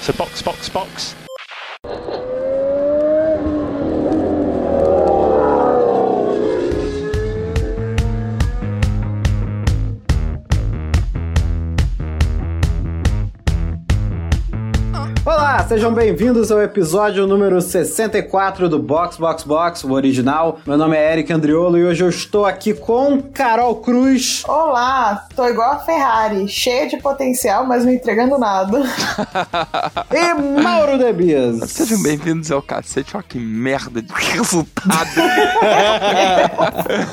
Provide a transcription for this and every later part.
So box, box, box. Sejam bem-vindos ao episódio número 64 do Box Box Box, o original. Meu nome é Eric Andriolo e hoje eu estou aqui com Carol Cruz. Olá, tô igual a Ferrari, cheia de potencial, mas não entregando nada. e Mauro Debias. Sejam bem-vindos ao cacete, olha que merda de resultado.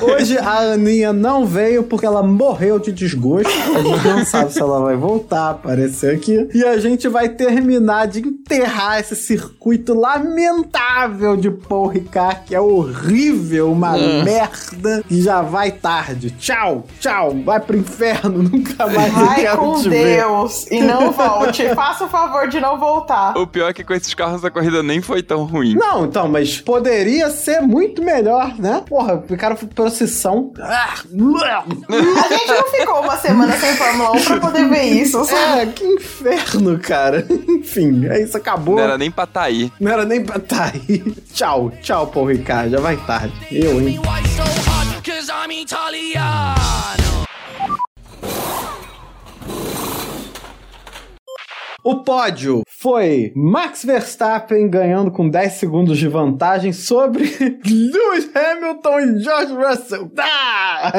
hoje a Aninha não veio porque ela morreu de desgosto. A gente não sabe se ela vai voltar a aparecer aqui. E a gente vai terminar de enterrar esse circuito lamentável de Paul Ricard, que é horrível, uma uh. merda, e já vai tarde. Tchau, tchau, vai pro inferno, nunca mais vai quero com te Deus ver. e não volte. Faça o favor de não voltar. O pior é que com esses carros a corrida nem foi tão ruim. Não, então, mas poderia ser muito melhor, né? Porra, ficaram procissão. A gente não ficou uma semana sem Fórmula 1 pra poder ver isso. Sabe? É, que inferno, cara. Enfim, é isso, acabou. Não era nem pra tá aí. Não era nem pra tá aí. tchau, tchau, Paul Ricard. Já vai tarde. Eu, hein? O pódio foi Max Verstappen ganhando com 10 segundos de vantagem sobre Lewis Hamilton e George Russell. Ah!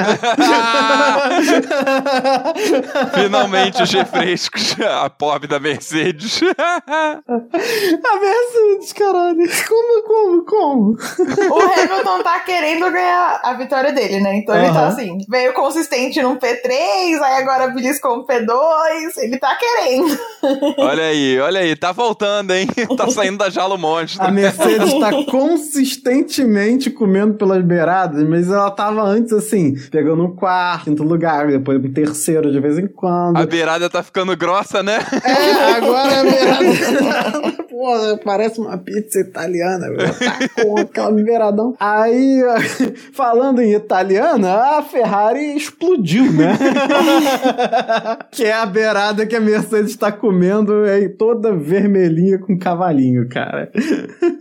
Finalmente os refrescos, a pobre da Mercedes. a Mercedes, caralho. Como, como, como? O Hamilton tá querendo ganhar a vitória dele, né? Então ele tá assim, veio consistente num P3, aí agora beliscou um P2, ele tá querendo. Olha aí, olha aí, tá voltando, hein? Tá saindo da jalo monstro. A Mercedes tá consistentemente comendo pelas beiradas, mas ela tava antes assim, pegando um quarto, quinto lugar, depois um terceiro de vez em quando. A beirada tá ficando grossa, né? É, agora a beirada. Porra, parece uma pizza italiana, tá com aquela beiradão. Aí, falando em italiana, a Ferrari explodiu, né? que é a beirada que a Mercedes tá comendo é toda vermelhinha com cavalinho, cara.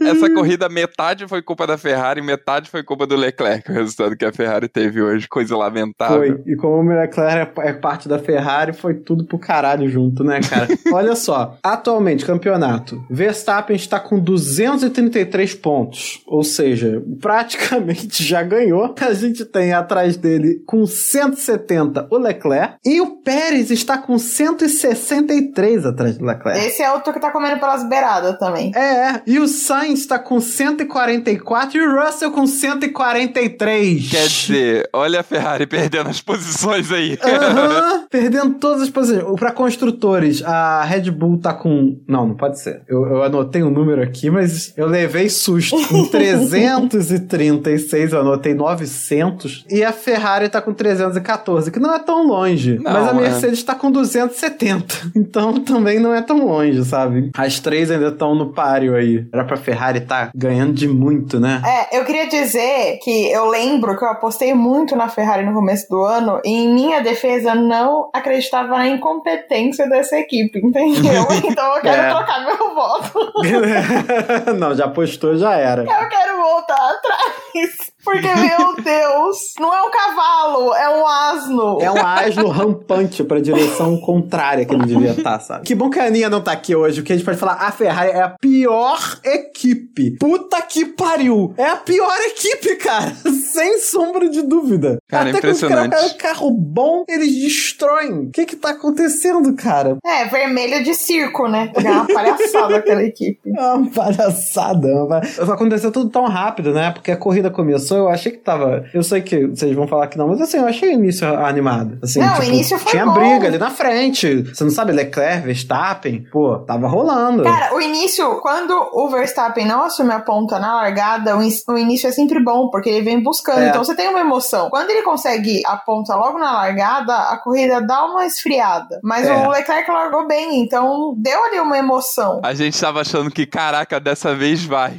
Essa corrida, metade foi culpa da Ferrari, metade foi culpa do Leclerc, o resultado que a Ferrari teve hoje. Coisa lamentável. Foi. E como o Leclerc é parte da Ferrari, foi tudo pro caralho junto, né, cara? Olha só. Atualmente, campeonato. Verstappen está com 233 pontos. Ou seja, praticamente já ganhou. A gente tem atrás dele com 170 o Leclerc. E o Pérez está com 163 atrás do Leclerc. Esse é outro que tá comendo pelas beiradas também. É, e o Sainz está com 144 e o Russell com 143. Quer dizer, olha a Ferrari perdendo as posições aí. Uhum, perdendo todas as posições. Para construtores, a Red Bull tá com. Não, não pode ser. Eu, eu anotei um número aqui, mas eu levei susto. Em 336, eu anotei 900. E a Ferrari tá com 314, que não é tão longe. Não, mas a é. Mercedes tá com 270. Então também não é tão longe, sabe? As três ainda estão no páreo aí. Era pra Ferrari tá ganhando de muito, né? É, eu queria dizer que eu lembro que eu apostei muito na Ferrari no começo do ano e em minha defesa eu não acreditava na incompetência dessa equipe, entendeu? Então eu quero É. trocar meu voto. não, já postou, já era. Eu quero voltar atrás. Porque, meu Deus, não é um cavalo, é um asno. É um asno rampante pra direção contrária que ele devia estar, sabe? Que bom que a Aninha não tá aqui hoje, porque a gente pode falar, a Ferrari é a pior equipe. Puta que pariu! É a pior equipe, cara! Sem sombra de dúvida. Cara, Até quando os caras impressionante. pegam carro bom, eles destroem. O que que tá acontecendo, cara? É, vermelho de circo, né? É uma palhaçada aquela equipe. É uma palhaçada. Uma palha- Aconteceu tudo tão rápido, né? Porque a corrida começou, eu achei que tava. Eu sei que vocês vão falar que não, mas assim, eu achei o início animado. Assim, Não, o tipo, início foi Tinha bom. briga ali na frente. Você não sabe, Leclerc, Verstappen, pô, tava rolando. Cara, o início, quando o Verstappen não assume a ponta na largada, o, in- o início é sempre bom, porque ele vem buscando. É. Então você tem uma emoção. Quando ele consegue a ponta logo na largada, a corrida dá uma esfriada. Mas É. o Leclerc largou bem, então deu ali uma emoção. A gente tava achando que, caraca, dessa vez vai.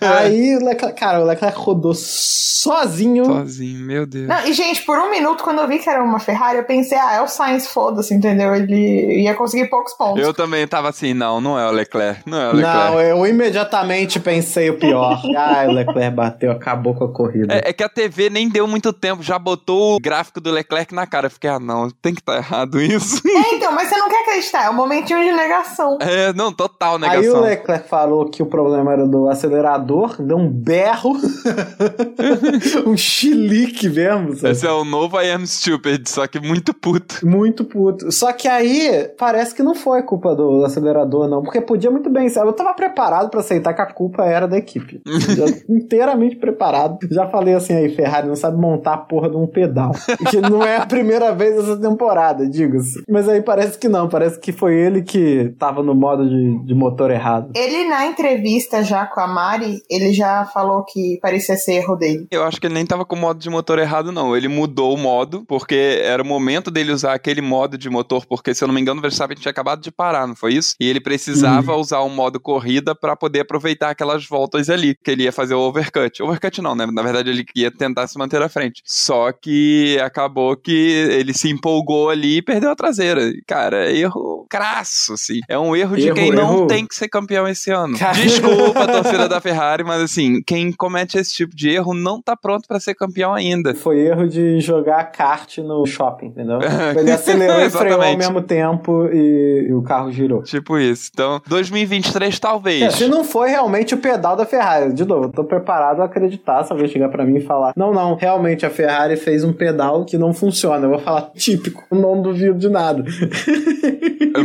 Aí, o Leclerc, cara, o Leclerc rodou sozinho. Sozinho, meu Deus. Não, e, gente, por um minuto, quando eu vi que era uma Ferrari, eu pensei, ah, é o Sainz, foda-se, entendeu? Ele ia conseguir poucos pontos. Eu também tava assim, não, não é o Leclerc, não é o Leclerc. Não, eu imediatamente pensei o pior. ah, o Leclerc bateu, acabou com a corrida. É, é, que a TV nem deu muito tempo, já botou o gráfico do Leclerc na cara. Eu fiquei, ah, não, tem que estar tá errado isso. É, então, mas você não quer acreditar, é um momentinho de negação. É, não, total negação. Aí o Leclerc falou que o problema era do acelerador, deu um berro, um chilique mesmo. Sabe? Esse é o novo I Am Stupid, só que muito puto. Muito puto. Só que aí, parece que não foi culpa do acelerador, não, porque podia muito bem ser. Eu tava preparado para aceitar que a culpa era da equipe. Já inteiramente preparado. Já falei assim aí, Ferrari não sabe montar a porra de um pedal. que não é a primeira vez essa temporada, diga-se. Mas aí parece que não, parece que foi ele que tava no modo de, de motor errado. Ele, na entrevista já com a Mari, ele já falou que parecia ser erro dele. Eu acho que ele nem tava com o modo de motor errado, não. Ele mudou o modo, porque era o momento dele usar aquele modo de motor, porque se eu não me engano, o Verstappen tinha acabado de parar, não foi isso? E ele precisava uhum. usar o modo corrida para poder aproveitar aquelas voltas ali, que ele ia fazer o overcut. Overcut não, né? Na verdade, ele ia tentar se manter à frente. Só que acabou que ele se empolgou ali e perdeu a traseira. Cara, erro crasso, assim. É um erro de erro, quem não erro. tem que ser campeão esse ano. Desculpa, torcida da Ferrari, mas assim, quem comete esse tipo de erro não tá pronto para ser campeão ainda. Foi erro de jogar kart no shopping, entendeu? Ele acelerou e freou ao mesmo tempo e, e, o carro girou. Tipo isso. Então, 2023 talvez. É, se não foi realmente o pedal da Ferrari. De novo, eu tô preparado a acreditar se alguém chegar para mim e falar: não, não, realmente a Ferrari fez um pedal que não funciona. Eu vou falar típico, não duvido de nada.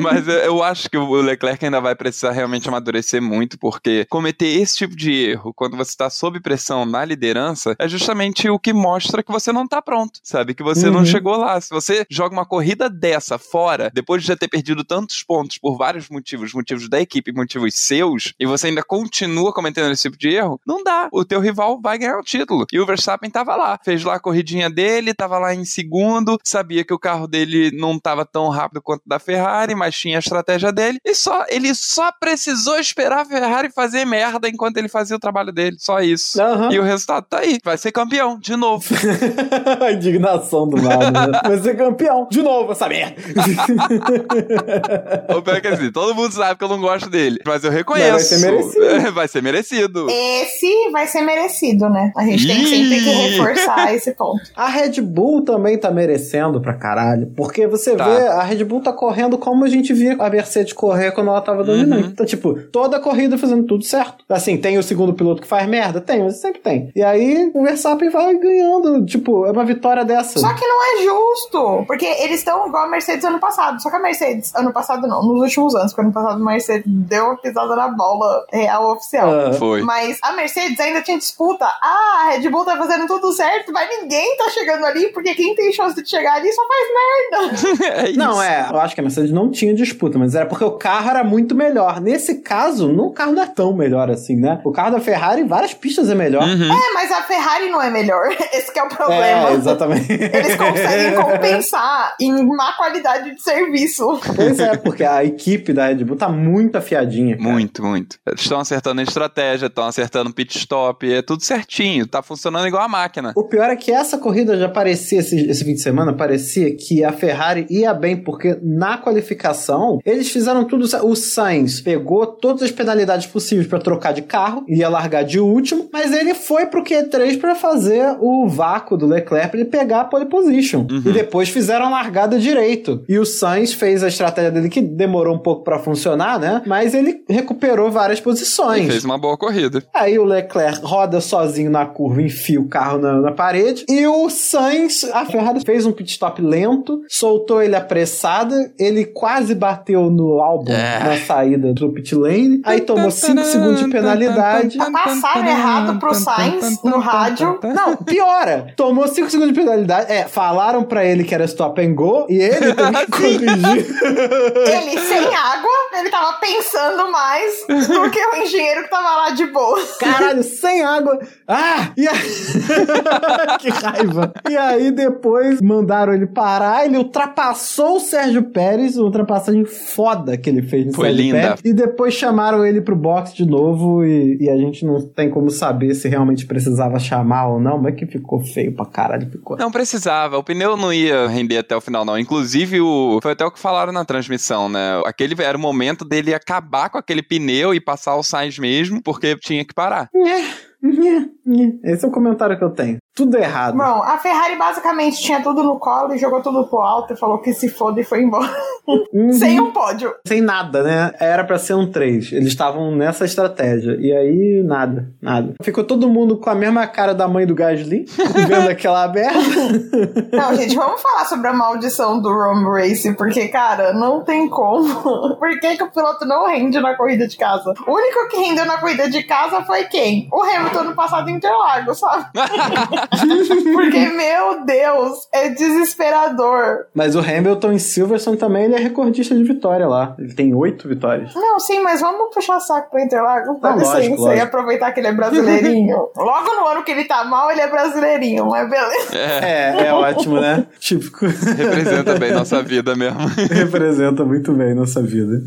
Mas eu acho que o Leclerc ainda vai precisar realmente amadurecer muito, porque cometer esse tipo de erro quando você está sob pressão na liderança é justamente o que mostra que você não está pronto, sabe? Que você uhum. não chegou lá. Se você joga uma corrida dessa fora, depois de já ter perdido tantos pontos por vários motivos, motivos da equipe, motivos seus, e você ainda continua cometendo esse tipo de erro, não dá. O teu rival vai ganhar o título. E o Verstappen tava lá, fez lá a corridinha dele, tava lá em segundo, sabia que o carro dele não tava tão rápido quanto da Ferrari, mas tinha a estratégia dele, e só ele só precisou esperar a Ferrari fazer merda enquanto ele fazia o trabalho dele. Só isso. Uhum. E o resultado tá aí. Vai ser campeão, de novo. a indignação do lado. Né? Vai ser campeão, de novo, essa merda. o pior é que assim, todo mundo sabe que eu não gosto dele, mas eu reconheço. Mas vai ser merecido. vai ser merecido. Esse vai ser merecido, né? A gente tem sempre que reforçar esse ponto. A Red Bull também tá merecendo pra caralho, porque você tá. vê, a Red Bull tá correndo como a gente via a Mercedes correr quando ela tava dominando. Uhum. Então, tipo, toda a corrida fazendo tudo certo. Assim, tem o segundo piloto que faz merda? Tem, mas sempre tem. E aí o Verstappen vai ganhando. Tipo, é uma vitória dessa. Só que não é justo, porque eles estão igual a Mercedes ano passado. Só que a Mercedes, ano passado não, nos últimos anos, porque ano passado a Mercedes deu uma pisada na bola real oficial. Uh, Foi. Mas a Mercedes ainda tinha disputa. Ah, a Red Bull tá fazendo tudo certo, mas ninguém tá chegando ali, porque quem tem chance de chegar ali só faz merda. é isso. Não, é, eu acho que a Mercedes não tinha disputa, mas era porque o carro era muito melhor. Nesse caso, o carro não é tão melhor assim, né? O carro da Ferrari, várias pistas é melhor. Uhum. É, mas a Ferrari não é melhor. Esse é o problema. É, exatamente. Eles conseguem compensar em má qualidade de serviço. Pois é, porque a equipe da Red Bull tá muito afiadinha. Cara. Muito, muito. Estão acertando a estratégia, estão acertando pit stop, é tudo certinho, tá funcionando igual a máquina. O pior é que essa corrida já parecia, esse, esse fim de semana, parecia que a Ferrari ia bem, porque na qualificação eles fizeram tudo. O Sainz pegou todas as penalidades possíveis para trocar de carro, ia largar de último, mas ele foi pro Q3 para fazer o vácuo do Leclerc pra ele pegar a pole position. Uhum. E depois fizeram a largada direito. E o Sainz fez a estratégia dele que demorou um pouco para funcionar, né? Mas ele recuperou várias posições. Ele fez uma boa corrida. Aí o Leclerc roda sozinho na curva, enfia o carro na, na parede. E o Sainz, a Ferrari fez um pit stop lento, soltou ele apressada, ele quase bateu no álbum é. na saída do pit lane. Aí tomou 5 segundos de penalidade. Passaram errado pro Sainz no rádio. Não, piora. Tomou 5 segundos de penalidade. É, falaram pra ele que era stop and go e ele teve que corrigir. ele sem água, ele tava pensando mais do que o engenheiro que tava lá de boa. Caralho, sem água. Ah! E aí... que raiva. E aí depois mandaram ele parar, ele ultrapassou o Sérgio Pérez, uma ultrapassagem foda que ele fez no Foi Sérgio linda. Pérez. E depois chamaram ele pro box de novo e, e a gente não tem como saber se realmente precisava precisava chamar ou não, mas que ficou feio pra caralho. Ficou. Não precisava, o pneu não ia render até o final, não. Inclusive, o... foi até o que falaram na transmissão, né? Aquele era o momento dele acabar com aquele pneu e passar o Sainz mesmo, porque tinha que parar. É. Esse é o comentário que eu tenho. Tudo errado. Bom, a Ferrari basicamente tinha tudo no colo e jogou tudo pro alto e falou que se foda e foi embora. Uhum. Sem um pódio. Sem nada, né? Era para ser um 3. Eles estavam nessa estratégia. E aí, nada, nada. Ficou todo mundo com a mesma cara da mãe do Gasly, vendo aquela aberta. Não, gente, vamos falar sobre a maldição do Rome Race, porque, cara, não tem como. Por que, que o piloto não rende na corrida de casa? O único que rendeu na corrida de casa foi quem? O Hamilton no passado em Interlagos, sabe? Porque, meu Deus, é desesperador. Mas o Hamilton em Silverstone também ele é recordista de vitória lá. Ele tem oito vitórias. Não, sim, mas vamos puxar saco pra Interlagos, dá licença, e aproveitar que ele é brasileirinho. Logo no ano que ele tá mal, ele é brasileirinho, mas beleza. É, é, é ótimo, né? Típico. Representa bem nossa vida mesmo. Representa muito bem nossa vida.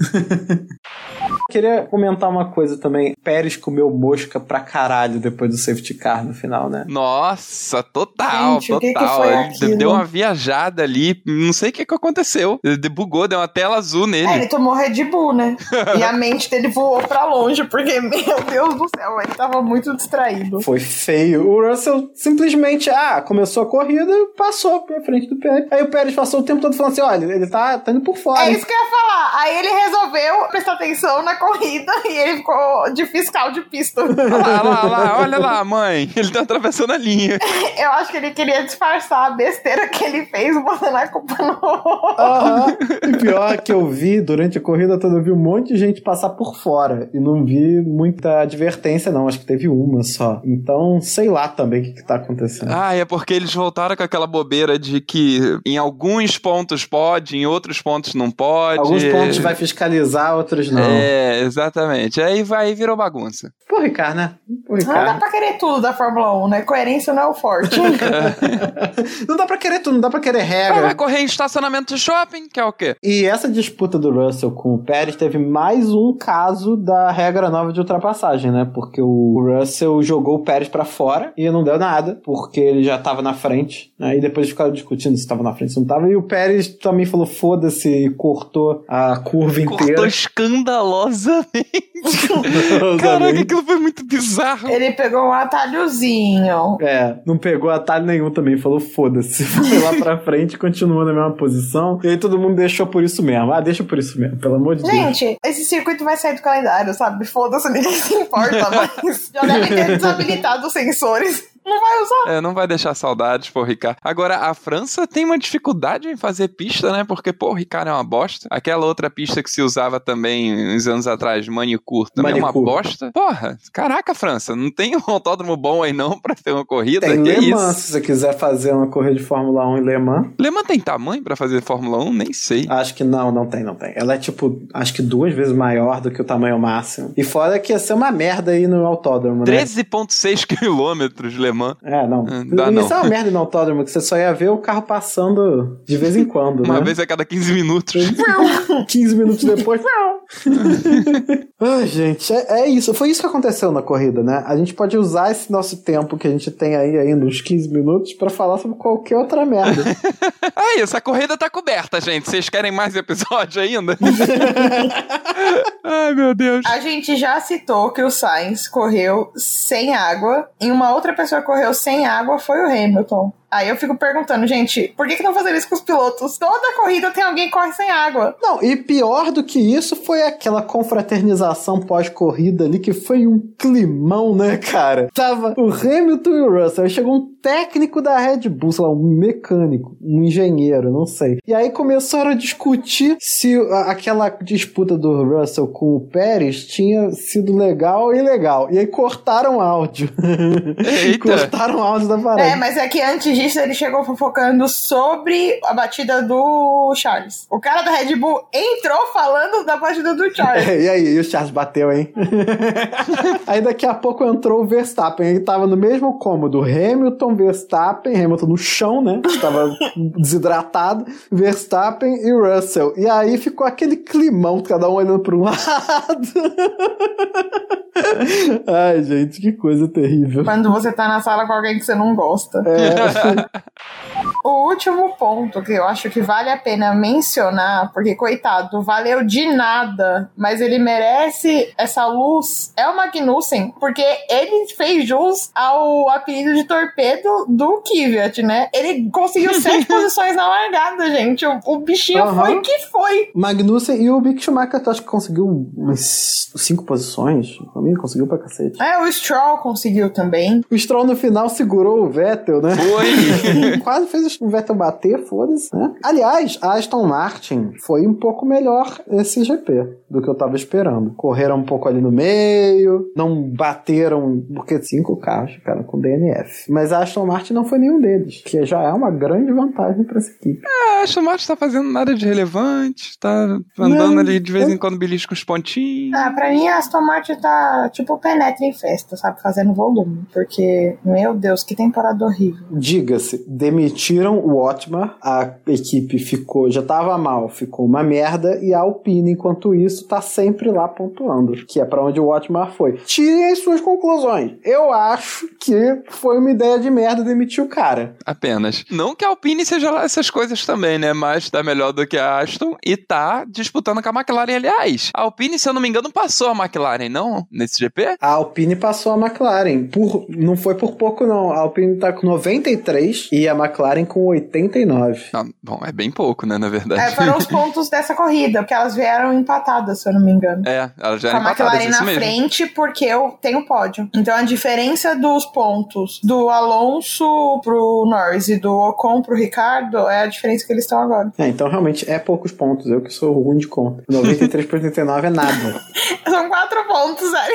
Queria comentar uma coisa também. Pérez comeu mosca pra caralho depois do safety car no final, né? Nossa, total, Gente, total. Que que ele deu uma viajada ali, não sei o que, que aconteceu. Ele bugou, deu uma tela azul nele. É, ele tomou Red Bull, né? e a mente dele voou pra longe, porque, meu Deus do céu, ele tava muito distraído. Foi feio. O Russell simplesmente, ah, começou a corrida, passou pra frente do Pérez. Aí o Pérez passou o tempo todo falando assim: olha, ele tá, tá indo por fora. É isso que eu ia falar. Aí ele resolveu prestar atenção na corrida e ele ficou de fiscal de pista. Olha lá, lá, olha lá, mãe. Ele tá atravessando a linha. Eu acho que ele queria disfarçar a besteira que ele fez, botando a culpa no outro. E pior que eu vi, durante a corrida toda, eu vi um monte de gente passar por fora. E não vi muita advertência, não. Acho que teve uma só. Então, sei lá também o que, que tá acontecendo. Ah, é porque eles voltaram com aquela bobeira de que em alguns pontos pode, em outros pontos não pode. Alguns pontos vai fiscalizar, outros não. É, exatamente. Aí vai virou bagunça. Pô, Ricardo, né? Pô, Ricardo. Não dá pra querer tudo da Fórmula 1, né? Coerência não é o forte. não dá pra querer tudo, não dá pra querer regra. Vai correr em estacionamento de shopping, que é o quê? E essa disputa do Russell com o Pérez teve mais um caso da regra nova de ultrapassagem, né? Porque o Russell jogou o Pérez para fora e não deu nada, porque ele já tava na frente, né? E depois ficaram discutindo se tava na frente, se não tava. E o Pérez também falou foda-se e cortou a curva cortou inteira. Cortou escandalosamente. Caraca, aquilo foi muito bizarro. Ele pegou um atalhozinho. É, não pegou atalho nenhum também. Falou, foda-se. Foi lá pra frente, continuou na mesma posição. E aí todo mundo deixou por isso mesmo. Ah, deixa por isso mesmo, pelo amor de Gente, Deus. Gente, esse circuito vai sair do calendário, sabe? Foda-se, ninguém se importa, mas já deve ter desabilitado os sensores. Não vai usar. É, não vai deixar saudades, pô, Ricardo. Agora, a França tem uma dificuldade em fazer pista, né? Porque, pô, o Ricardo é uma bosta. Aquela outra pista que se usava também uns anos atrás, Manicure, também Manicure. é uma bosta. Porra, caraca, França, não tem um autódromo bom aí não pra ter uma corrida? Tem que Le Mans, se você quiser fazer uma corrida de Fórmula 1 em Le Mans. Le Mans tem tamanho pra fazer Fórmula 1? Nem sei. Acho que não, não tem, não tem. Ela é, tipo, acho que duas vezes maior do que o tamanho máximo. E fora que ia ser uma merda aí no autódromo, né? 13,6 quilômetros Le Mans. É, não. Dá Isso não. é uma merda no autódromo, que você só ia ver o carro passando de vez em quando, Uma né? vez a cada 15 minutos. 15 minutos depois. Ai, gente, é, é, isso. Foi isso que aconteceu na corrida, né? A gente pode usar esse nosso tempo que a gente tem aí ainda, uns 15 minutos, para falar sobre qualquer outra merda. Aí, essa corrida tá coberta, gente. Vocês querem mais episódio ainda? Ai, meu Deus. A gente já citou que o Sainz correu sem água e uma outra pessoa correu sem água foi o Hamilton. Aí eu fico perguntando, gente, por que que não fazer isso com os pilotos? Toda corrida tem alguém que corre sem água. Não, e pior do que isso foi aquela confraternização pós-corrida ali, que foi um climão, né, cara? Tava o Hamilton e o Russell, aí chegou um técnico da Red Bull, sei lá, um mecânico, um engenheiro, não sei. E aí começaram a discutir se aquela disputa do Russell com o Pérez tinha sido legal ou ilegal. E aí cortaram áudio. cortaram áudio da parada. É, mas é que antes disso ele chegou fofocando sobre a batida do Charles. O cara da Red Bull entrou falando da batida do Charles. E aí, e o Charles bateu, hein? aí daqui a pouco entrou o Verstappen. Ele tava no mesmo cômodo. Hamilton, Verstappen, Hamilton no chão, né? Tava desidratado. Verstappen e Russell. E aí ficou aquele climão, cada um olhando para um lado. Ai, gente, que coisa terrível. Quando você tá na sala com alguém que você não gosta. É. O último ponto que eu acho que vale a pena mencionar, porque coitado, valeu de nada, mas ele merece essa luz, é o Magnussen, porque ele fez jus ao apelido de torpedo do Kvyat, né? Ele conseguiu sete posições na largada, gente. O, o bichinho Aham. foi que foi. Magnussen e o Mick Schumacher, tu acha que conseguiu umas cinco posições? Pra mim, conseguiu pra cacete. É, o Stroll conseguiu também. O Stroll no final segurou o Vettel, né? Foi. Quase fez o Vettel bater, foda-se, né? Aliás, a Aston Martin foi um pouco melhor esse GP do que eu tava esperando. Correram um pouco ali no meio, não bateram, porque cinco carros ficaram com DNF. Mas a Aston Martin não foi nenhum deles, que já é uma grande vantagem pra essa equipe. a Aston Martin tá fazendo nada de relevante, tá andando Não, ali de vez eu- em quando belisca uns pontinhos. Ah, pra mim a Aston Martin tá tipo penetra em festa, sabe? Fazendo volume. Porque, meu Deus, que temporada horrível. Diga-se, demitiram o Otmar, a equipe ficou, já tava mal, ficou uma merda, e a Alpine, enquanto isso, tá sempre lá pontuando, que é pra onde o Otmar foi. Tirem as suas conclusões. Eu acho que foi uma ideia de merda demitir o cara. Apenas. Não que a Alpine seja lá essas coisas também, né? Mas tá melhor do que a Aston e tá disputando com a McLaren. Aliás, a Alpine, se eu não me engano, passou a McLaren, não? Nesse GP? A Alpine passou a McLaren. Por, não foi por pouco, não. A Alpine tá com 93 e a McLaren com 89. Ah, bom, é bem pouco, né? Na verdade. É, foram os pontos dessa corrida, porque elas vieram empatadas, se eu não me engano. É, elas já Com eram a empatadas, McLaren na mesmo. frente, porque eu tenho pódio. Então a diferença dos pontos do Alonso pro Norris e do Ocon pro Ricardo é a diferença que eles estão agora. É, então realmente é poucos pontos. Eu que sou ruim de conta. 93 por 89 é nada. São quatro pontos, velho.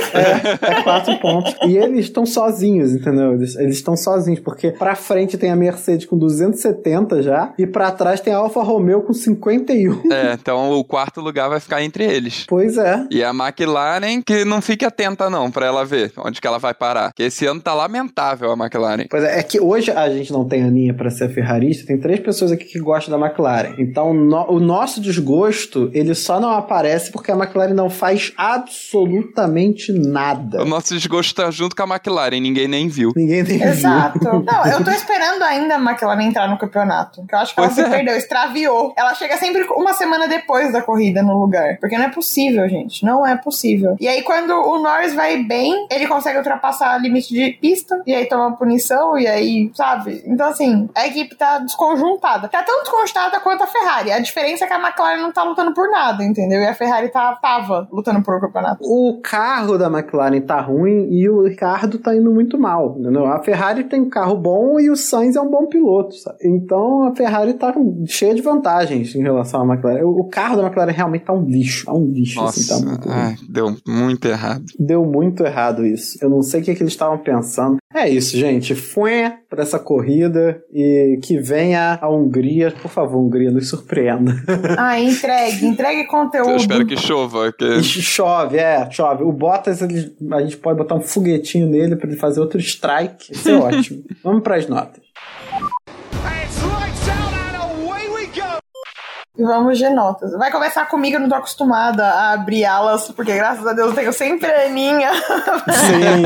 É quatro pontos. E eles estão sozinhos, entendeu? Eles estão sozinhos, porque pra frente tem a Mercedes com 270 já, e pra trás tem a Alfa Romeo com 51. É, então o quarto lugar vai ficar entre eles. Pois é. E a McLaren, que não fique atenta não, pra ela ver onde que ela vai parar. Porque esse ano tá lamentável a McLaren. Pois é, é que hoje a gente não tem Aninha pra ser ferrarista, tem três pessoas aqui que gostam da McLaren. Então no- o nosso desgosto, ele só não aparece porque a McLaren não faz absolutamente nada. O nosso desgosto tá junto com a McLaren, ninguém nem viu. Ninguém nem viu. Exato. Não, eu tô esperando ainda a McLaren entrar no campeonato. Que eu acho que ela Pois se é. perdeu, extraviou. Ela chega sempre uma semana depois da corrida no lugar. Porque não é possível, gente. Não é possível. E aí, quando o Norris vai bem, ele consegue ultrapassar o limite de pista. E aí toma punição. E aí, sabe? Então, assim, a equipe tá desconjuntada. Tá tão desconjuntada quanto a Ferrari. A diferença é que a McLaren não tá lutando por nada, entendeu? E a Ferrari tá, tava lutando por o campeonato. O carro da McLaren tá ruim e o Ricardo tá indo muito mal, entendeu? A Ferrari tem um carro bom e o Sainz é um bom piloto? Então a Ferrari tá cheia de vantagens em relação à McLaren. O carro da McLaren realmente tá um lixo, tá um lixo, assim, tá Nossa, muito ruim. ai, deu muito errado. Deu muito errado isso. Eu não sei o que, que eles estavam pensando. É isso, gente. Foi pra essa corrida e que venha a Hungria. Por favor, Hungria, nos surpreenda. Ah, entregue, entregue conteúdo. Eu espero que chova. Que... Chove, é, chove. O Bottas, ele- a gente pode botar um foguetinho nele pra ele fazer outro strike. Isso é ótimo. Vamos pras notas. Vamos de notas. Vai começar comigo, eu não tô acostumada a abrir alas, porque graças a Deus eu tenho sempre a Aninha Sim.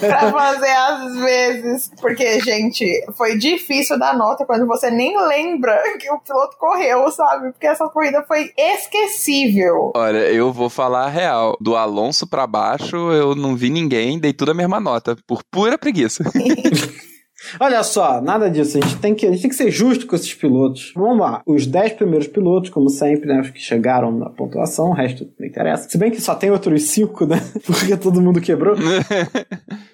pra fazer às vezes. Porque, gente, foi difícil dar nota quando você nem lembra que o piloto correu, sabe? Porque essa corrida foi esquecível. Olha, eu vou falar a real. Do Alonso pra baixo, eu não vi ninguém, dei tudo a mesma nota, por pura preguiça. Olha só, nada disso. A gente, tem que, a gente tem que ser justo com esses pilotos. Vamos lá. Os 10 primeiros pilotos, como sempre, né? Os que chegaram na pontuação, o resto não interessa. Se bem que só tem outros 5, né? Porque todo mundo quebrou.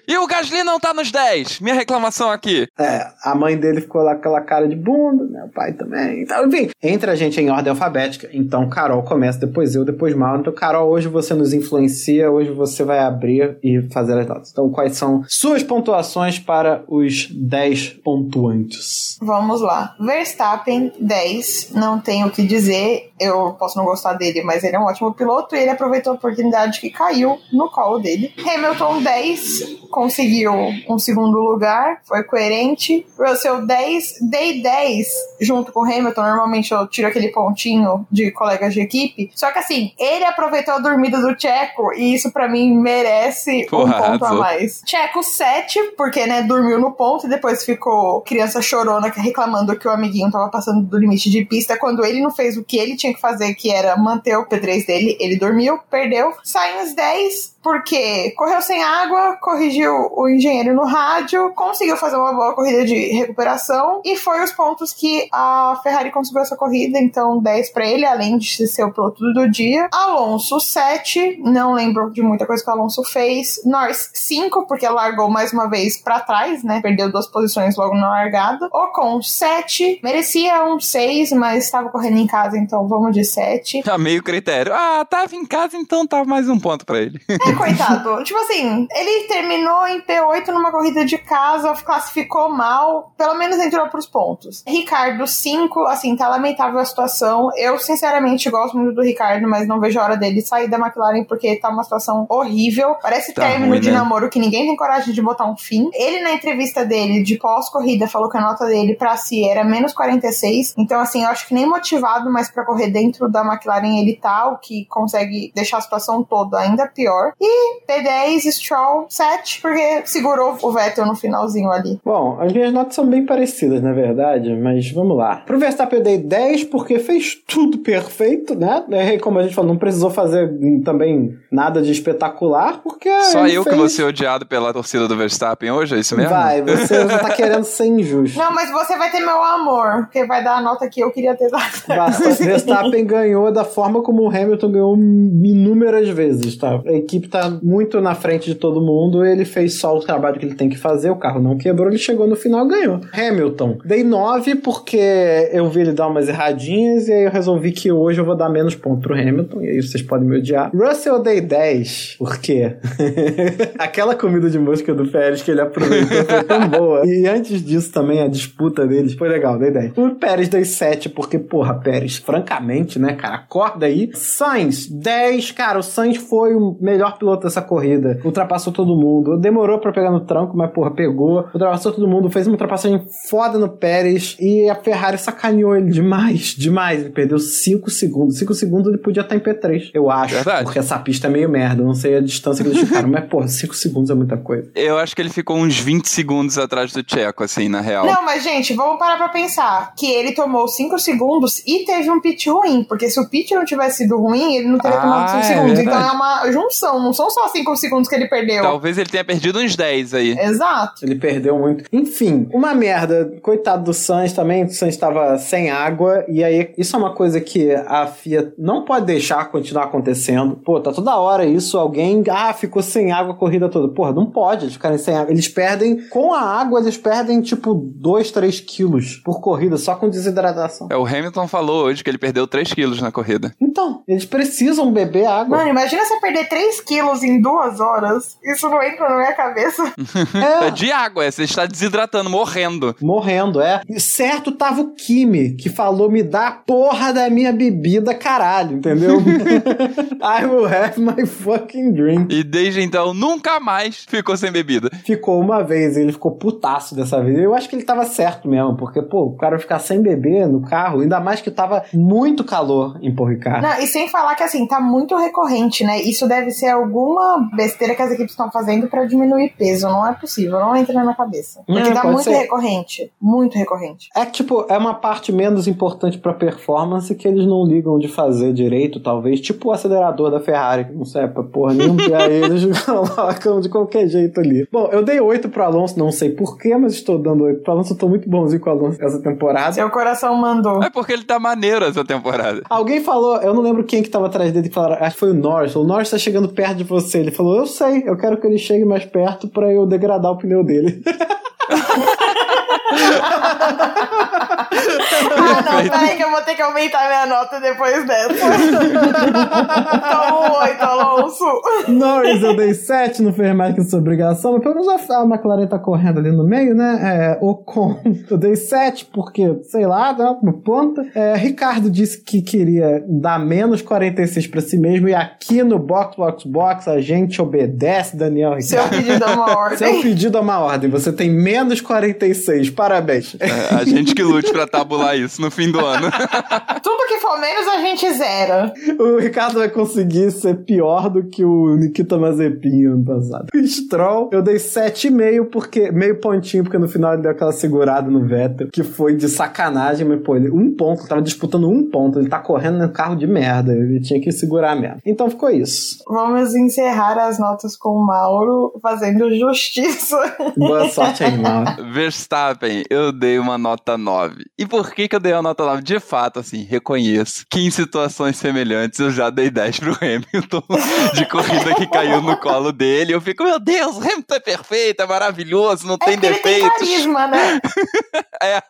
e o Gasly não tá nos 10. Minha reclamação aqui. É, a mãe dele ficou lá com aquela cara de bunda, né? O pai também. Então, enfim, entre a gente em ordem alfabética. Então, Carol começa, depois eu, depois Mauro. Então, Carol, hoje você nos influencia, hoje você vai abrir e fazer as notas. Então, quais são suas pontuações para os 10 pontuantes? Vamos lá. Verstappen, 10. Não tenho o que dizer. Eu posso não gostar dele, mas ele é um ótimo piloto e ele aproveitou a oportunidade que caiu no colo dele. Hamilton, 10. Conseguiu um segundo lugar, foi coerente. Russell 10, dei 10 junto com o Hamilton. Normalmente eu tiro aquele pontinho de colegas de equipe. Só que assim, ele aproveitou a dormida do Checo e isso para mim merece Porra, um ponto a mais. Checo 7, porque né, dormiu no ponto e depois ficou criança chorona reclamando que o amiguinho tava passando do limite de pista quando ele não fez o que ele tinha que fazer, que era manter o P3 dele. Ele dormiu, perdeu. Sainz 10, porque correu sem água, corrigiu o engenheiro no rádio, conseguiu fazer uma boa corrida de recuperação e foi os pontos que a Ferrari conseguiu essa corrida, então 10 para ele, além de ser o piloto do dia. Alonso 7, não lembro de muita coisa que o Alonso fez. Norris 5, porque largou mais uma vez para trás, né? Perdeu duas posições logo na largada. Ocon 7, merecia um 6, mas estava correndo em casa, então vamos de 7. Tá meio critério. Ah, tava em casa, então tava mais um ponto para ele. É, coitado. tipo assim, ele terminou em P8 numa corrida de casa, classificou mal, pelo menos entrou pros pontos. Ricardo, 5, assim, tá lamentável a situação. Eu, sinceramente, gosto muito do Ricardo, mas não vejo a hora dele sair da McLaren porque tá uma situação horrível. Parece tá término ruim, de né? namoro que ninguém tem coragem de botar um fim. Ele, na entrevista dele de pós-corrida, falou que a nota dele pra si era menos 46. Então, assim, eu acho que nem motivado mais pra correr dentro da McLaren ele tá, o que consegue deixar a situação toda ainda pior. E P10, Stroll 7, porque segurou o Vettel no finalzinho ali. Bom, as minhas notas são bem parecidas, na verdade, mas vamos lá. Pro Verstappen eu dei 10 porque fez tudo perfeito, né? Como a gente falou, não precisou fazer também nada de espetacular, porque. Só eu fez... que vou ser odiado pela torcida do Verstappen hoje, é isso mesmo? Vai, você já tá querendo ser injusto. Não, mas você vai ter meu amor, porque vai dar a nota que eu queria ter dado. Verstappen ganhou da forma como o Hamilton ganhou inúmeras vezes, tá? A equipe tá muito na frente de todo mundo, ele fez só o trabalho que ele tem que fazer, o carro não quebrou, ele chegou no final e ganhou. Hamilton, dei 9 porque eu vi ele dar umas erradinhas e aí eu resolvi que hoje eu vou dar menos ponto pro Hamilton, e aí vocês podem me odiar. Russell dei 10, por quê? Aquela comida de mosca do Pérez que ele aproveitou foi tão boa. E antes disso também a disputa deles foi legal, dei 10. O Pérez dei 7 porque, porra, Pérez, francamente, né, cara, acorda aí. Sainz, 10, cara, o Sainz foi o melhor piloto dessa corrida. Ultrapassou todo mundo. Demorou para pegar no tranco, mas porra, pegou. Ultrapassou todo mundo, fez uma ultrapassagem foda no Pérez e a Ferrari sacaneou ele demais, demais. Ele perdeu 5 segundos. 5 segundos ele podia estar em P3, eu acho. Verdade. Porque essa pista é meio merda. Não sei a distância que eles ficaram, mas porra, 5 segundos é muita coisa. Eu acho que ele ficou uns 20 segundos atrás do Tcheco, assim, na real. Não, mas gente, vamos parar pra pensar que ele tomou 5 segundos e teve um pit ruim, porque se o pit não tivesse sido ruim, ele não teria ah, tomado 5 é segundos. Verdade. Então é uma junção, não são só 5 segundos que ele perdeu. Talvez ele tenha perdido uns 10 aí. Exato. Ele perdeu muito. Enfim, uma merda. Coitado do Sainz também. O Sainz estava sem água. E aí, isso é uma coisa que a FIA não pode deixar continuar acontecendo. Pô, tá toda hora isso. Alguém, ah, ficou sem água a corrida toda. Porra, não pode eles ficarem sem água. Eles perdem, com a água, eles perdem tipo 2, 3 quilos por corrida, só com desidratação. É, o Hamilton falou hoje que ele perdeu 3 quilos na corrida. Então, eles precisam beber água. Mano, imagina você perder 3 quilos em duas horas. Isso não entra na minha cabeça. é. é de água, é, você está desidratando, morrendo. Morrendo, é. E certo tava o Kimi, que falou: me dá a porra da minha bebida, caralho, entendeu? I will have my fucking drink. E desde então, nunca mais ficou sem bebida. Ficou uma vez, ele ficou putaço dessa vez. Eu acho que ele tava certo mesmo, porque, pô, o cara ficar sem beber no carro, ainda mais que tava muito calor em Porto Ricardo. Não, e sem falar que assim, tá muito recorrente, né? Isso deve ser alguma besteira que as equipes estão fazendo para diminuir peso. Não é possível, não entra na minha cabeça. Porque é, tá muito ser. recorrente. Muito recorrente. É que, tipo, é uma parte menos importante pra performance que eles não ligam de fazer direito, talvez. Tipo o acelerador da Ferrari, que não serve pra porra nenhuma, e aí eles colocam de qualquer jeito ali. Bom, eu dei 8 pro Alonso, não sei porquê, mas estou dando 8 pro Alonso. Eu tô muito bonzinho com o Alonso essa temporada. Seu coração mandou. É porque ele tá maneiro essa temporada. Alguém falou, eu não lembro quem que tava atrás dele, que falaram, acho que foi o Norris. O Norris tá chegando perto de você. Ele falou, eu sei, eu quero que ele chegue mais perto para eu degradar o pneu dele. ah, não, peraí que eu vou ter que aumentar minha nota depois dessa. Toma um oito, Alonso. Norris eu dei 7, não fez mais que sua obrigação, mas pelo menos a McLaren tá correndo ali no meio, né? É, Ocon eu dei 7 porque, sei lá, dá uma planta. É, Ricardo disse que queria dar menos 46 pra si mesmo e aqui no Box Box Box a gente obedece, Daniel Ricardo. Seu pedido é uma ordem. Seu pedido é uma ordem, você tem menos 46, parabéns. É, a gente que lute pra tabular isso no fim do ano. Tudo for menos a gente zera. O Ricardo vai conseguir ser pior do que o Nikita Mazepin ano passado. Stroll, eu dei 7,5 porque meio pontinho porque no final ele deu aquela segurada no Vettel, que foi de sacanagem, mas pô, ele, um ponto, tava disputando um ponto, ele tá correndo no carro de merda, ele tinha que segurar mesmo. Então ficou isso. Vamos encerrar as notas com o Mauro fazendo justiça. Boa sorte aí, Mauro. Verstappen, eu dei uma nota 9. E por que que eu dei uma nota 9? De fato, assim, reconheço que em situações semelhantes eu já dei 10 pro Hamilton de corrida que caiu no colo dele. Eu fico, meu Deus, o Hamilton é perfeito, é maravilhoso, não É tem que ele tem defeitos. carisma, né? É.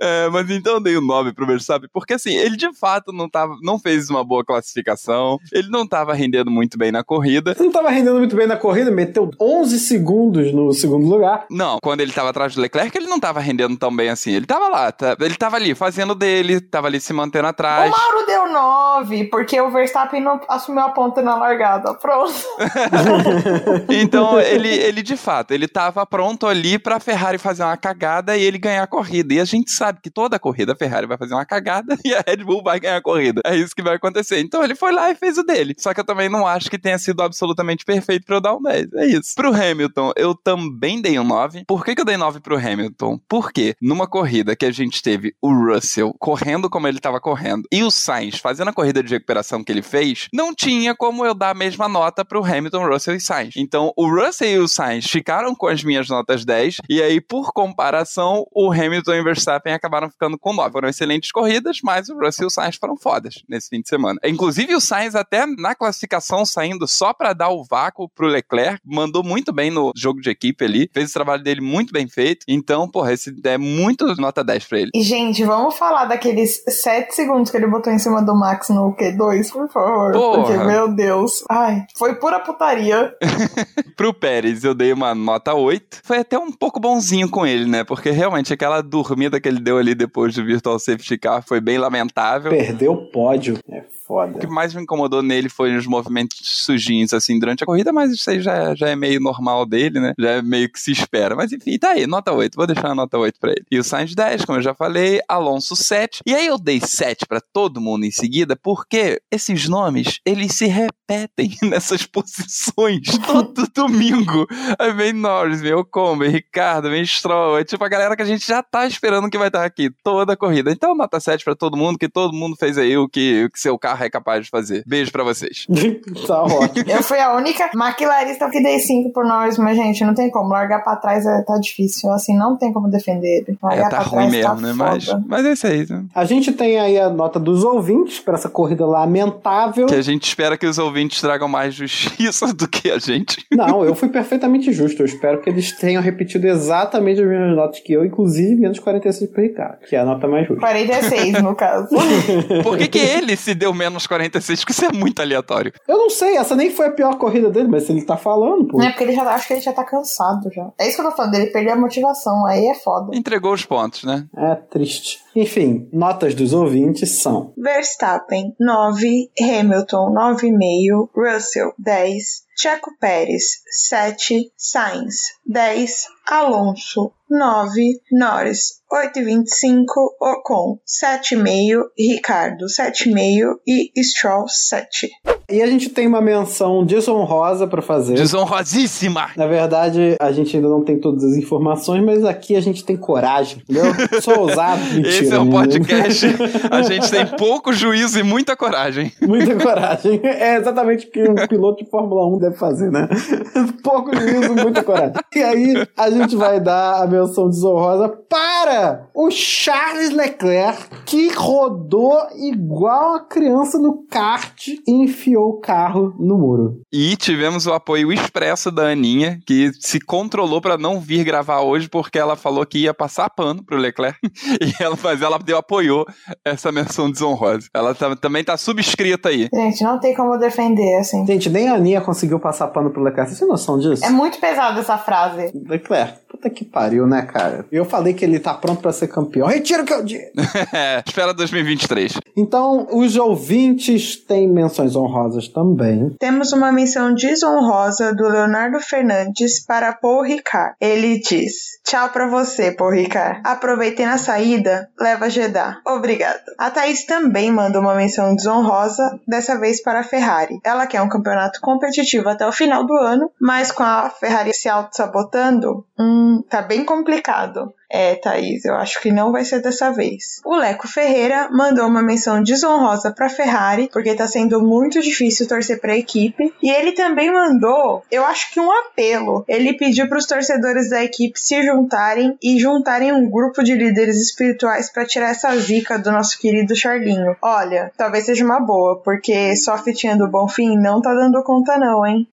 É, mas então eu dei o 9 pro Verstappen, porque assim, ele de fato não, tava, não fez uma boa classificação, ele não tava rendendo muito bem na corrida. Não tava rendendo muito bem na corrida, meteu 11 segundos no segundo lugar. Não, quando ele tava atrás do Leclerc, ele não tava rendendo tão bem assim. Ele tava lá, tá- ele tava ali fazendo dele, tava ali se mantendo O atrás. Mauro deu 9, porque o Verstappen não assumiu a ponta na largada. Pronto. Então, ele, ele de fato, ele tava pronto ali pra Ferrari fazer uma cagada e ele ganhar a corrida. E a gente sabe que toda corrida a Ferrari vai fazer uma cagada e a Red Bull vai ganhar a corrida. É isso que vai acontecer. Então ele foi lá e fez o dele. Só que eu também não acho que tenha sido absolutamente perfeito pra eu dar um 10. É isso. Pro Hamilton, eu também dei um 9. Por que, que eu dei 9 pro Hamilton? Porque numa corrida que a gente teve o Russell correndo como ele tava correndo e o Sainz fazendo a corrida de recuperação que ele fez, não tinha como eu dar a mesma nota pro Hamilton, Russell e Sainz. Então, o Russell e o Sainz ficaram com as minhas notas 10, e aí, por comparação, o Hamilton e o Verstappen acabaram ficando com 9. Foram excelentes corridas, mas o Russell e o Sainz foram fodas nesse fim de semana. Inclusive, o Sainz, até na classificação, saindo só pra dar o vácuo pro Leclerc, mandou muito bem no jogo de equipe ali, fez o trabalho dele muito bem feito. Então, porra, esse é muito nota 10 pra ele. E, gente, vamos falar daqueles 7 segundos que ele botou em cima do Max no Q2, por favor. Porra. Porque, meu Deus. Ai, foi pura putaria. Pro Pérez eu dei uma nota 8. Foi até um pouco bonzinho com ele, né? Porque realmente aquela dormida que ele deu ali depois do Virtual Safety Car foi bem lamentável. Perdeu o pódio. É O foda. que mais me incomodou nele foi os movimentos sujinhos, assim, durante a corrida, mas isso aí já, é- já é meio normal dele, né? Já é meio que se espera. Mas enfim, tá aí, nota 8. Vou deixar a nota 8 pra ele. E o Sainz 10, como eu já falei, Alonso 7. E aí eu dei 7 pra todo mundo em seguida, porque esses nomes, eles se repetem nessas posições todo domingo. Aí vem Norris, vem Ocon, vem Ricardo, vem Stroll. É tipo a galera que a gente já tá esperando que vai estar aqui toda a corrida. Então, nota 7 pra todo mundo, que todo mundo fez aí o que, o que seu carro é capaz de fazer. Beijo pra vocês. tá ótimo. Eu fui a única maquilarista que dei 5 por nós, mas, gente, não tem como. Largar pra trás é, tá difícil. Assim, não tem como defender ele. Largar É, tá pra ruim trás mesmo, tá né? Mas, mas é isso aí. né? A gente tem aí a nota dos ouvintes para essa corrida lamentável. Que a gente espera que os ouvintes tragam mais justiça do que a gente. Não, eu fui perfeitamente justo. Eu espero que eles tenham repetido exatamente as mesmas notas que eu, inclusive menos 46 pro Ricardo, que é a nota mais justa. 46, no caso. Por que, que ele se deu menos 46? Porque isso é muito aleatório. Eu não sei, essa nem foi a pior corrida dele, mas se ele tá falando, pô. Não é porque ele já acho que ele já tá cansado já. É isso que eu tô falando, ele perdeu a motivação. Aí é foda. Entregou os pontos, né? É triste. Enfim, notas dos ouvintes são. Verstappen, 9. Hamilton, 9,5. Russell, 10. Checo Pérez, 7. Sainz, 10. Alonso, 9. Norris, 8,25. Ocon, 7,5. Ricardo, 7,5. E Stroll, 7. E a gente tem uma menção desonrosa pra fazer. Desonrosíssima! Na verdade, a gente ainda não tem todas as informações, mas aqui a gente tem coragem, entendeu? Sou ousado. Mentira, Esse é um podcast. A gente tem pouco juízo e muita coragem. Muita coragem. É exatamente o que um piloto de Fórmula 1 deve fazer, né? Pouco juízo, muita coragem. E aí, a gente vai dar a menção desonrosa para o Charles Leclerc, que rodou igual a criança no kart e enfiou o carro no muro. E tivemos o apoio expresso da Aninha, que se controlou para não vir gravar hoje, porque ela falou que ia passar pano pro Leclerc. E ela, mas ela deu, apoiou essa menção desonrosa. Ela tá, também tá subscrita aí. Gente, não tem como defender, assim. Gente, nem a Aninha conseguiu passar pano pro Leclerc. Você tem noção disso? É muito pesada essa frase. Leclerc, puta que pariu, né, cara? Eu falei que ele tá pronto para ser campeão. Retiro o que eu disse. é, espera 2023. Então, os ouvintes têm menções honrosas também. Temos uma menção desonrosa do Leonardo Fernandes para Paul Ricard. Ele diz: Tchau pra você, Paul Ricard. Aproveitei na saída, leva Jeddah. Obrigado. A Thaís também mandou uma menção desonrosa, dessa vez para a Ferrari. Ela quer um campeonato competitivo até o final do ano, mas com a Ferrari se auto-sabotando, hum, tá bem complicado. É, Thaís, eu acho que não vai ser dessa vez. O Leco Ferreira mandou uma menção desonrosa para Ferrari, porque tá sendo muito difícil torcer para a equipe. E ele também mandou, eu acho que um apelo. Ele pediu para os torcedores da equipe se juntarem e juntarem um grupo de líderes espirituais para tirar essa zica do nosso querido Charlinho. Olha, talvez seja uma boa, porque só a fitinha do Bonfim não tá dando conta não, hein?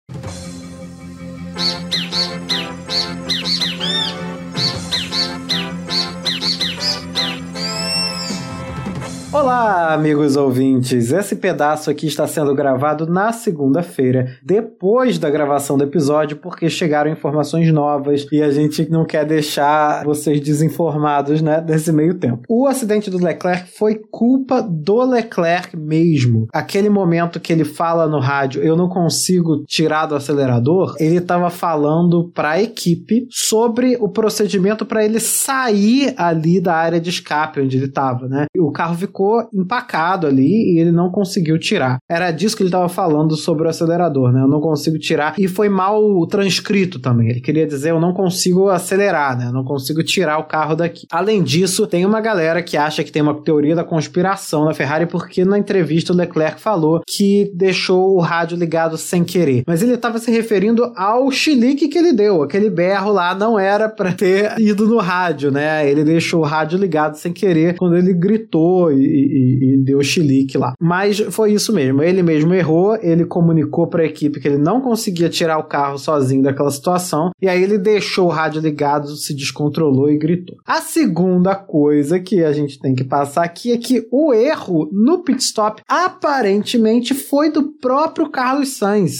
Olá, amigos ouvintes. Esse pedaço aqui está sendo gravado na segunda-feira, depois da gravação do episódio, porque chegaram informações novas e a gente não quer deixar vocês desinformados, né, desse meio tempo. O acidente do Leclerc foi culpa do Leclerc mesmo. Aquele momento que ele fala no rádio, eu não consigo tirar do acelerador, ele estava falando para a equipe sobre o procedimento para ele sair ali da área de escape onde ele estava, né? O carro ficou empacado ali e ele não conseguiu tirar. Era disso que ele estava falando sobre o acelerador, né? Eu não consigo tirar. E foi mal transcrito também. Ele queria dizer: eu não consigo acelerar, né? Eu não consigo tirar o carro daqui. Além disso, tem uma galera que acha que tem uma teoria da conspiração na Ferrari, porque na entrevista o Leclerc falou que deixou o rádio ligado sem querer. Mas ele estava se referindo ao chilique que ele deu. Aquele berro lá não era para ter ido no rádio, né? Ele deixou o rádio ligado sem querer quando ele gritou e, e, e, deu chilique lá. Mas foi isso mesmo. Ele mesmo errou, ele comunicou para a equipe que ele não conseguia tirar o carro sozinho daquela situação, e aí ele deixou o rádio ligado, se descontrolou e gritou. A segunda coisa que a gente tem que passar aqui é que o erro no pit stop aparentemente foi do próprio Carlos Sainz.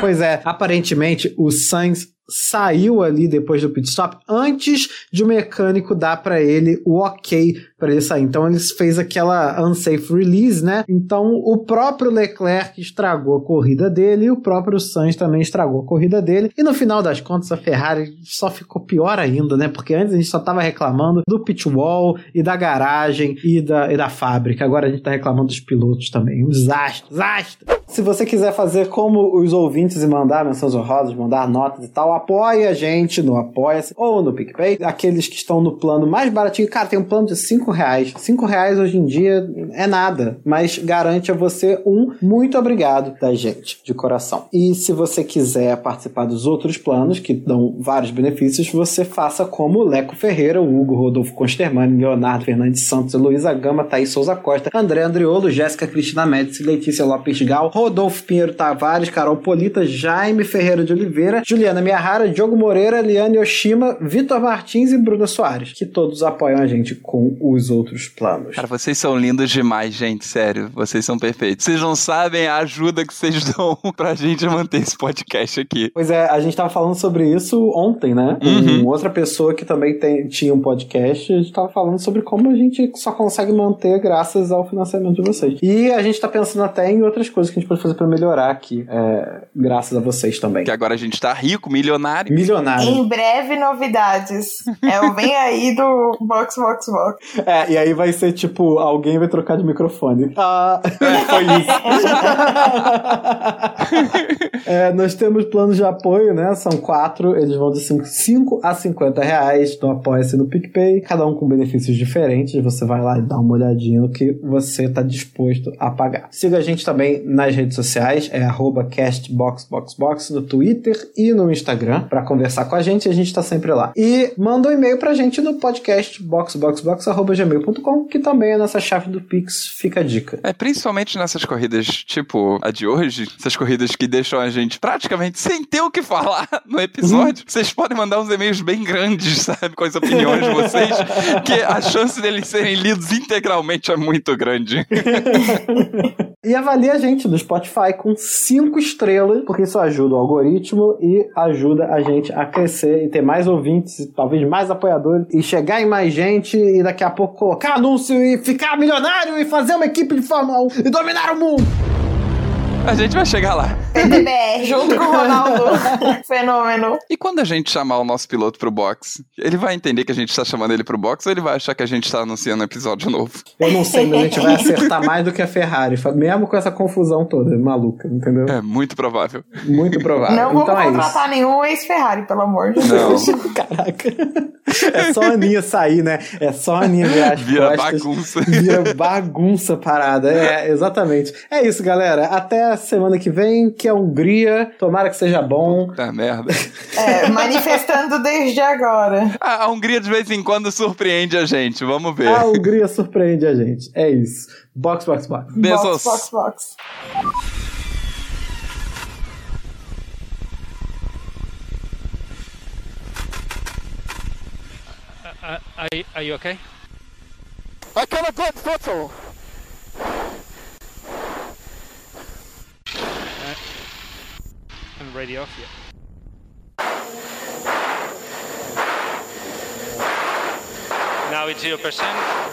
Pois é, aparentemente o Sainz saiu ali depois do pit stop antes de o mecânico dar para ele o ok para ele sair. Então ele fez aquela unsafe release, né? Então o próprio Leclerc estragou a corrida dele e o próprio Sainz também estragou a corrida dele. E no final das contas a Ferrari só ficou pior ainda, né? Porque antes a gente só tava reclamando do pit wall e da garagem e da, e da fábrica. Agora a gente tá reclamando dos pilotos também. Um desastre, desastre. Se você quiser fazer como os ouvintes e mandar menções honrosas, mandar notas e tal, apoie a gente no Apoia-se ou no PicPay. Aqueles que estão no plano mais baratinho, cara, tem um plano de 5 reais. 5 reais hoje em dia é nada, mas garante a você um muito obrigado da gente, de coração. E se você quiser participar dos outros planos, que dão vários benefícios, você faça como Leco Ferreira, Hugo Rodolfo Constermani, Leonardo Fernandes Santos, Luísa Gama, Thaís Souza Costa, André Andriolo, Jéssica Cristina Médici, Letícia Lopes Gal, Rodolfo Pinheiro Tavares, Carol Polita, Jaime Ferreira de Oliveira, Juliana Miyahara, Diogo Moreira, Liane Oshima, Vitor Martins e Bruna Soares, que todos apoiam a gente com os outros planos. Cara, vocês são lindos demais, gente, sério. Vocês são perfeitos. Vocês não sabem a ajuda que vocês dão pra gente manter esse podcast aqui. Pois é, a gente tava falando sobre isso ontem, né? Uhum. Outra pessoa que também tem, tinha um podcast, a gente tava falando sobre como a gente só consegue manter graças ao financiamento de vocês. E a gente tá pensando até em outras coisas que a gente pode fazer pra melhorar aqui, é, graças a vocês também. Que agora a gente tá rico, milionário. Milionário. Em breve, novidades. É o bem aí do Box Box Box. É, e aí vai ser tipo, alguém vai trocar de microfone. Ah, foi isso. É, nós temos planos de apoio, né? São quatro, eles vão de 5 a 50 reais no Apoia-se no PicPay, cada um com benefícios diferentes. Você vai lá e dá uma olhadinha no que você tá disposto a pagar. Siga a gente também nas redes sociais, é castboxboxbox no Twitter e no Instagram para conversar com a gente, a gente tá sempre lá. E manda um e-mail pra gente no podcast boxboxbox.gmail.com, que também é nossa chave do Pix, fica a dica. É, principalmente nessas corridas, tipo a de hoje, essas corridas que deixam a gente praticamente sem ter o que falar no episódio, uhum. vocês podem mandar uns e-mails bem grandes, sabe, com as opiniões de vocês, que a chance deles serem lidos integralmente é muito grande. e avalie a gente no Spotify com cinco estrelas, porque isso ajuda o algoritmo e ajuda a gente a crescer e ter mais ouvintes, talvez mais apoiadores, e chegar em mais gente e daqui a pouco colocar anúncio e ficar milionário e fazer uma equipe de Fórmula 1 e dominar o mundo. A gente vai chegar lá. PDBR, junto com o Ronaldo. Fenômeno. E quando a gente chamar o nosso piloto pro box, ele vai entender que a gente tá chamando ele pro box ou ele vai achar que a gente tá anunciando um episódio novo? Eu não sei, mas a gente vai acertar mais do que a Ferrari, mesmo com essa confusão toda maluca, entendeu? É muito provável. Muito provável. Não então vamos é contratar nenhum ex-Ferrari, pelo amor de Deus. Não. Caraca. É só a Aninha sair, né? É só a Aninha virar as Vira costas. bagunça. Vira bagunça parada. É, exatamente. É isso, galera. Até semana que vem, que é Hungria. Tomara que seja bom. Tá merda. É, manifestando desde agora. A, a Hungria de vez em quando surpreende a gente. Vamos ver. A Hungria surpreende a gente. É isso. Box, box, box. Beijos. Box, box, box. Uh, are, are you okay? I cannot go throttle. Radio off yet. Now it's zero percent.